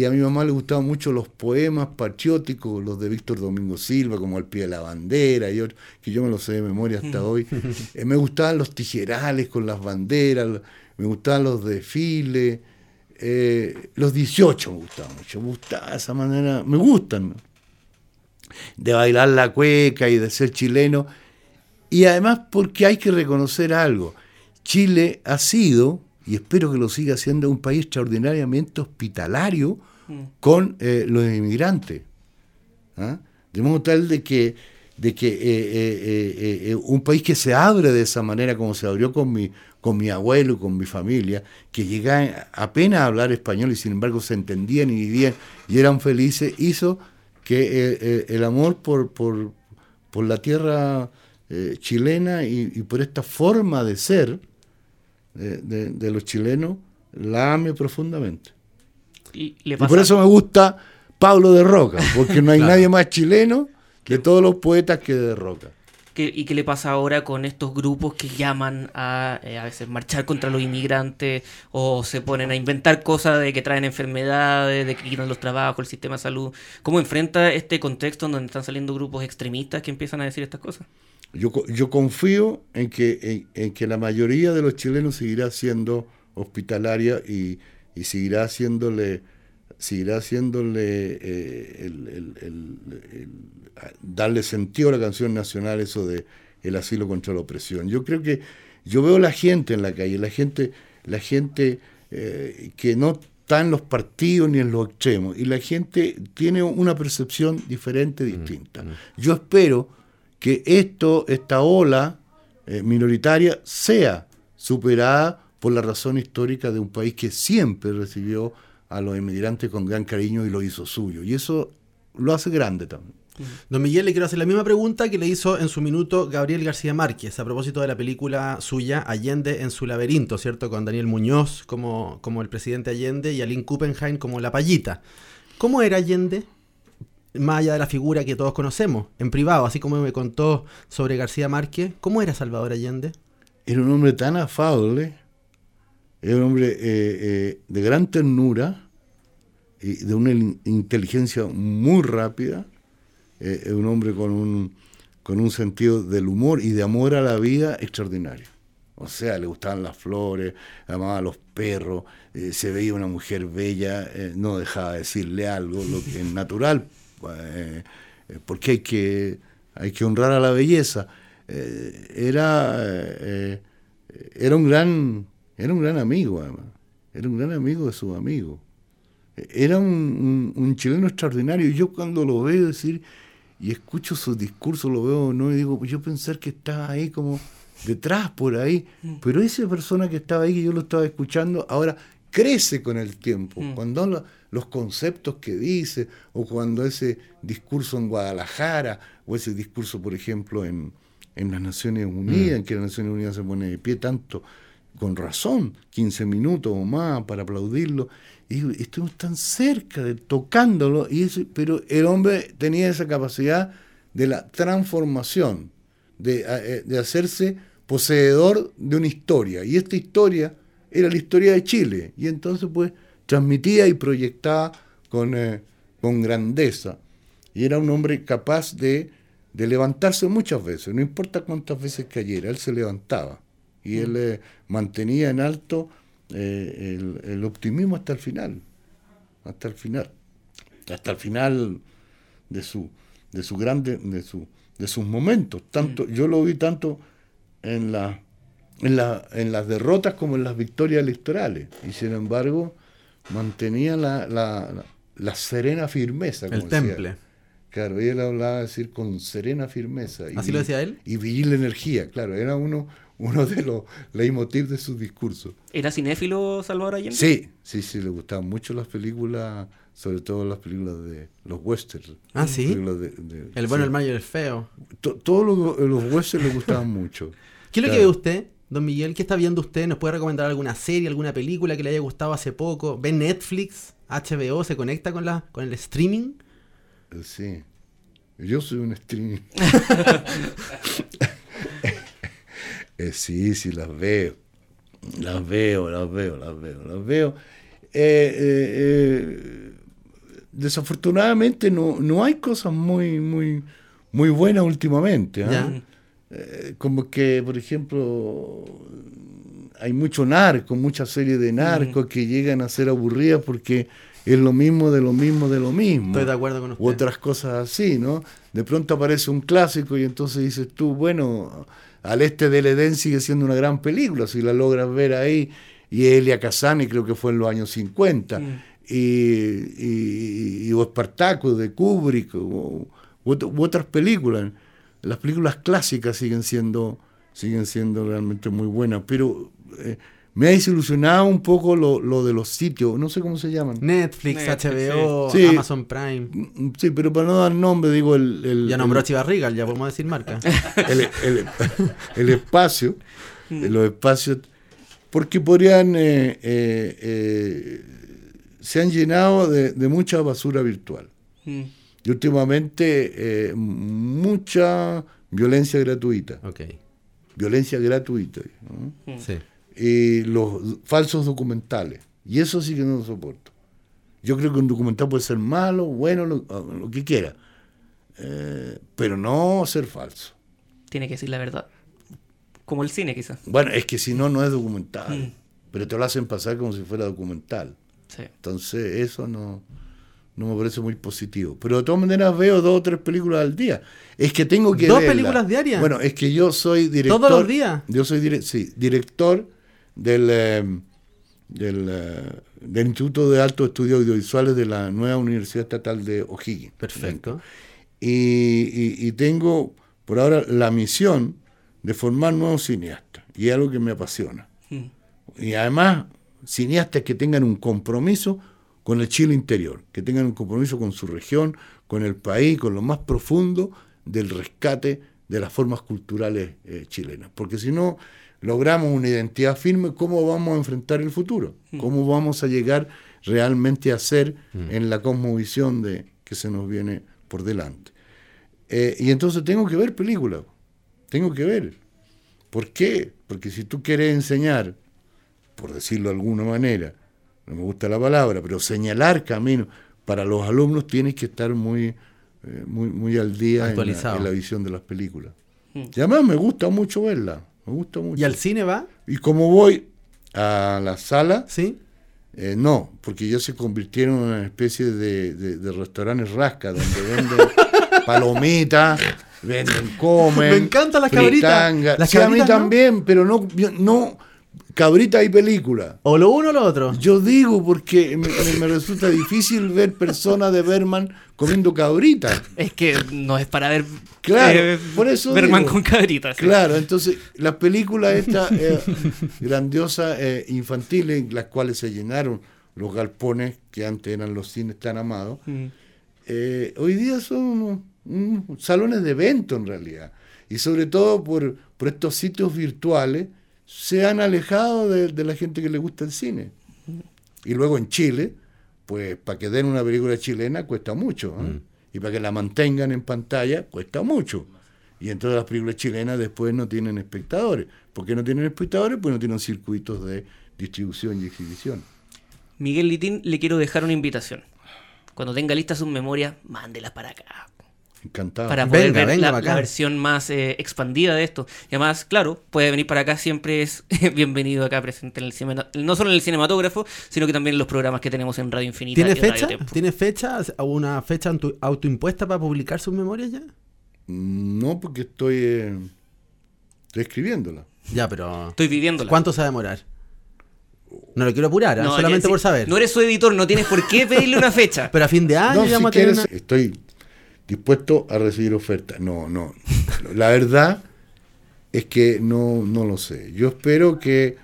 a mi mamá le gustaban mucho los poemas patrióticos, los de Víctor Domingo Silva, como Al pie de la bandera, y que yo me los sé de memoria hasta hoy. Eh, me gustaban los tijerales con las banderas, me gustaban los desfiles. Eh, los 18 me gustaban mucho, me gustaba esa manera, me gustan, de bailar la cueca y de ser chileno. Y además porque hay que reconocer algo. Chile ha sido, y espero que lo siga siendo, un país extraordinariamente hospitalario mm. con eh, los inmigrantes. ¿ah? De modo tal de que, de que eh, eh, un país que se abre de esa manera como se abrió con mi, con mi abuelo con mi familia, que llegaban apenas a hablar español y sin embargo se entendían y vivían y eran felices, hizo que el amor por, por, por la tierra chilena y, por esta forma de ser de, los chilenos, la ame profundamente. Y, por eso me gusta Pablo de Roca, porque no hay nadie más chileno que todos los poetas que de Roca. ¿Y qué le pasa ahora con estos grupos que llaman a eh, a veces marchar contra los inmigrantes o se ponen a inventar cosas de que traen enfermedades, de que quitan los trabajos, el sistema de salud? ¿Cómo enfrenta este contexto donde están saliendo grupos extremistas que empiezan a decir estas cosas? Yo, yo confío en que, en, que la mayoría de los chilenos seguirá siendo hospitalaria y, y seguirá haciéndole seguirá haciéndole eh, el, darle sentido a la canción nacional eso de el asilo contra la opresión. Yo creo que yo veo la gente en la calle, la gente, la gente eh, que no está en los partidos ni en los extremos, y la gente tiene una percepción diferente, distinta. Yo espero que esto, esta ola eh, minoritaria sea superada por la razón histórica de un país que siempre recibió a los inmigrantes con gran cariño y lo hizo suyo. Y eso lo hace grande también. Don Miguel, le quiero hacer la misma pregunta que le hizo en su minuto Gabriel García Márquez a propósito de la película suya Allende en su laberinto, ¿cierto? Con Daniel Muñoz como, como el presidente Allende y Aline Kuppenheim como la payita. ¿Cómo era Allende? Más allá de la figura que todos conocemos, en privado, así como me contó sobre García Márquez, ¿cómo era Salvador Allende? Era un hombre tan afable, era un hombre eh, eh, de gran ternura y de una inteligencia muy rápida, eh, un hombre con un, con un sentido del humor y de amor a la vida extraordinario. O sea, le gustaban las flores, amaba a los perros, se veía una mujer bella, no dejaba de decirle algo, lo que es natural eh, porque hay que, hay que honrar a la belleza. Eh, era, eh, era, un gran, era un gran amigo, además. Era un gran amigo de sus amigos. Era un, chileno extraordinario. Yo cuando lo veo decir y escucho sus discursos, lo veo, no y digo, pues yo pensar que estaba ahí como detrás por ahí, mm. pero esa persona que estaba ahí, que yo lo estaba escuchando, ahora crece con el tiempo. Mm. Cuando los conceptos que dice, o cuando ese discurso en Guadalajara, o ese discurso, por ejemplo, en, en las Naciones Unidas, mm. en que las Naciones Unidas se pone de pie tanto, con razón, 15 minutos o más para aplaudirlo, y estuvimos tan cerca de tocándolo, y eso, pero el hombre tenía esa capacidad de la transformación, de, eh, de hacerse poseedor de una historia, y esta historia era la historia de Chile, y entonces pues transmitía y proyectaba con, eh, con grandeza. Y era un hombre capaz de, de, levantarse muchas veces, no importa cuántas veces cayera, él se levantaba. Y él eh, mantenía en alto eh, el, optimismo hasta el final, hasta el final, hasta el final de su, de su grande, de, su, de sus momentos. Tanto, yo lo vi tanto en, la, en, la, en las derrotas como en las victorias electorales. Y sin embargo, mantenía la, la, serena firmeza. El como decía. temple. Claro, y él hablaba decir con serena firmeza. Y ¿Así lo decía él? Y vigil energía, claro, era uno, uno de los leitmotiv de sus discursos. ¿Era cinéfilo Salvador Allende? Sí, sí, sí, le gustaban mucho las películas, sobre todo las películas de los westerns. Ah, ¿sí? Películas de- de- El bueno, sí. el malo y el feo. To- Todos los, los westerns le gustaban mucho. ¿Qué es lo que ve usted, don Miguel? ¿Qué está viendo usted? ¿Nos puede recomendar alguna serie, alguna película que le haya gustado hace poco? ¿Ve Netflix? ¿HBO? ¿Se conecta con, la, con el streaming? Eh, Sí. Yo soy un streaming. Eh, sí, sí, las veo. Las veo, las veo, las veo, las veo. Eh, eh, eh, desafortunadamente no, no hay cosas muy, muy, muy buenas últimamente. ¿ah? Eh, como que, por ejemplo, hay mucho narco, muchas series de narcos que llegan a ser aburridas porque es lo mismo de lo mismo de lo mismo. Estoy de acuerdo con usted. U otras cosas así, ¿no? De pronto aparece un clásico y entonces dices tú, bueno, al este del Edén sigue siendo una gran película, si la logras ver ahí, y Elia Kazan, y creo que fue en los años 50, y, y, y o Espartaco de Kubrick, u, u u otras películas. Las películas clásicas siguen siendo, siguen siendo realmente muy buenas, pero eh, me ha desilusionado un poco lo, lo de los sitios, no sé cómo se llaman. Netflix, Netflix, HBO, sí. Amazon Prime. Mm, Sí, pero para no dar nombre, digo, el, el, Ya nombró el- Chivarrigal, ya podemos decir marca. el, el- el espacio, los espacios, porque podrían, eh, eh, eh, se han llenado de, de mucha basura virtual. Mm. Y últimamente eh, mucha violencia gratuita, ok, violencia gratuita, ¿no? sí. y los falsos documentales. Y eso sí que no lo soporto. Yo creo que un documental puede ser malo, bueno, lo, lo que quiera, eh, pero no ser falso. Tiene que decir la verdad. Como el cine, quizás. Bueno, es que si no, no es documental. Mm. Pero te lo hacen pasar como si fuera documental. Sí. Entonces, eso no, no me parece muy positivo. Pero de todas maneras veo dos o tres películas al día. Es que tengo que ¿Dos verla. películas diarias? Bueno, es que yo soy director. ¿Todos los días? Yo soy dire- sí, director del, eh, del, eh, del Instituto de Altos Estudios Audiovisuales de la nueva Universidad Estatal de O'Higgins. Perfecto. Y, y- y tengo por ahora la misión de formar nuevos cineastas. Y es algo que me apasiona. Mm. Y además, cineastas que tengan un compromiso con el Chile interior, que tengan un compromiso con su región, con el país, con lo más profundo del rescate de las formas culturales eh, chilenas. Porque si no logramos una identidad firme, ¿cómo vamos a enfrentar el futuro? ¿Cómo vamos a llegar realmente a ser en la cosmovisión de, que se nos viene por delante? Eh, y entonces tengo que ver películas, tengo que ver. ¿Por qué? Porque si tú quieres enseñar, por decirlo de alguna manera, no me gusta la palabra, pero señalar camino para los alumnos tienes que estar muy, eh, muy, muy al día en la, Actualizado. en la visión de las películas. Mm. Y además me gusta mucho verla, me gusta mucho. ¿Y al cine va? Y como voy a la sala, ¿Sí? eh, no, porque ellos se convirtieron en una especie de, de- de restaurantes rasca, donde venden palomitas, venden comen. Me encantan las cabritas. Las Sí, a mí cabritas, ¿no? también, pero no cabrita y película. ¿O lo uno o lo otro? Yo digo porque me, me- me resulta difícil ver personas de Berman comiendo cabrita. Es que no es para ver. Claro, eh, por eso Berman digo. con cabritas. sí. Claro, entonces las películas estas eh, grandiosas eh, infantiles, las cuales se llenaron los galpones que antes eran los cines tan amados, Mm. eh, hoy día son unos- unos salones de evento en realidad. Y sobre todo por, por estos sitios virtuales se han alejado de, de la gente que le gusta el cine. Y luego en Chile, pues para que den una película chilena cuesta mucho. ¿eh? Y para que la mantengan en pantalla cuesta mucho. Y entonces las películas chilenas después no tienen espectadores. ¿Por qué no tienen espectadores? Pues no tienen circuitos de distribución y exhibición. Miguel Litín, le quiero dejar una invitación. Cuando tenga listas sus memorias, mándelas para acá. Encantado. Para poder Venga, ver venga la, la versión más eh, expandida de esto. Y además, claro, puede venir para acá, siempre es bienvenido acá presente en el cine, no solo en el cinematógrafo, sino que también en los programas que tenemos en Radio Infinita. ¿Tiene fecha? Tempo. ¿Tiene fecha? ¿O ¿Una fecha auto- autoimpuesta para publicar sus memorias ya? No, porque estoy, eh, Estoy escribiéndola. Ya, pero. Estoy viviéndola. ¿Cuánto se va a demorar? No lo quiero apurar, ¿ah? No, solamente ya, por saber. No eres su editor, no tienes por qué pedirle una fecha. Pero a fin de año No, ya si quieres, una- estoy dispuesto a recibir ofertas. No, no. La verdad es que no, no lo sé. Yo espero que,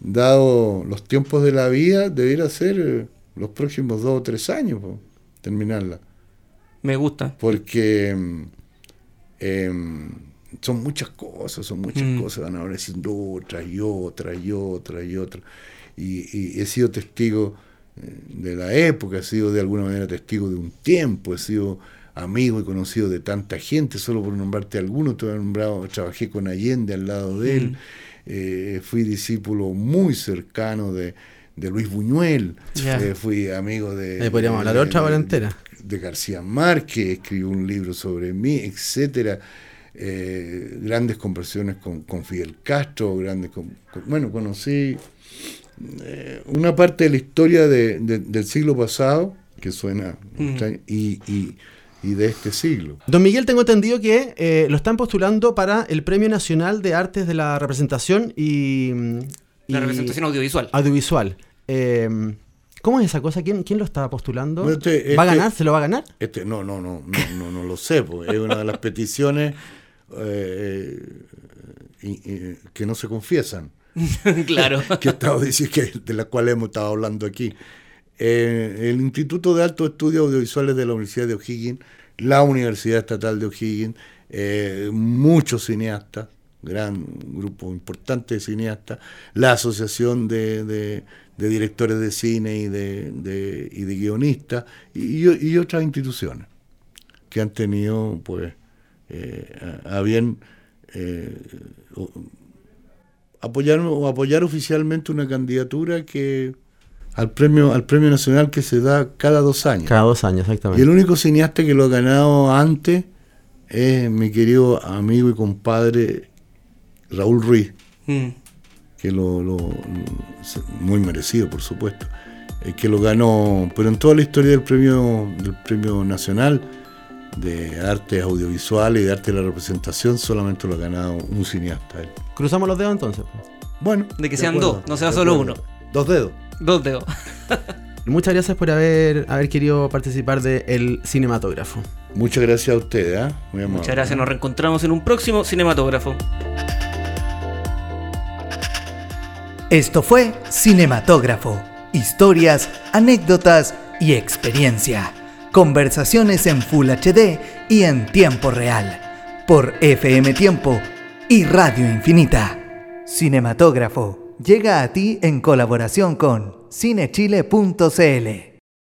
dado los tiempos de la vida, debiera ser eh, los próximos dos o tres años po, terminarla. Me gusta. Porque mm, em, son muchas cosas, son muchas Mm. cosas. Van ahora haciendo otra y otra y otra y otra. Y, y he sido testigo eh, de la época, he sido de alguna manera testigo de un tiempo, he sido amigo y conocido de tanta gente, solo por nombrarte alguno, te he nombrado, trabajé con Allende al lado de él, Mm. eh, fui discípulo muy cercano de, de Luis Buñuel, eh, fui amigo de... Ahí podríamos hablar de- otra hora de- entera. de García Márquez, escribió un libro sobre mí, etcétera. Eh, grandes conversaciones con, con Fidel Castro, grandes con- con- bueno, conocí eh, una parte de la historia de- de- del siglo pasado, que suena Mm. extraño, y, y- y de este siglo. Don Miguel, tengo entendido que eh, lo están postulando para el Premio Nacional de Artes de la Representación y. La y representación audiovisual. audiovisual. Eh, ¿Cómo es esa cosa? ¿Quién, quién lo está postulando? Bueno, este- ¿Va a este- ganar? ¿Se lo va a ganar? Este, no, no, no, no, no, no lo sé, pues, es una de las peticiones eh, y- y- que no se confiesan. claro. que he estado diciendo, que, de la cual hemos estado hablando aquí. Eh, el Instituto de Altos Estudios Audiovisuales de la Universidad de O'Higgins, la Universidad Estatal de O'Higgins, eh, muchos cineastas, gran grupo importante de cineastas, la Asociación de, Directores de Cine y de, y de Guionistas, y, otras instituciones que han tenido, pues, eh, a, bien eh, apoyar o apoyar oficialmente una candidatura que al premio al premio nacional que se da cada dos años Cada dos años, y exactamente. el único cineasta que lo ha ganado antes es mi querido amigo y compadre Raúl Ruiz Mm. que lo, lo- muy merecido por supuesto eh, que lo ganó pero en toda la historia del premio del premio nacional de artes audiovisuales y de arte de la representación solamente lo ha ganado un cineasta él. Cruzamos los dedos entonces. Bueno. De que de sean acuerdo, dos, no sea solo acuerdo. uno. Dos dedos. Dos dedos. Muchas gracias por haber, haber querido participar de El Cinematógrafo. Muchas gracias a ustedes. Muy amable. Muchas gracias, nos reencontramos en un próximo cinematógrafo. Esto fue Cinematógrafo. Historias, anécdotas y experiencia. Conversaciones en Full HD y en tiempo real. Por FM Tiempo y Radio Infinita. Cinematógrafo llega a ti en colaboración con cinechile.cl.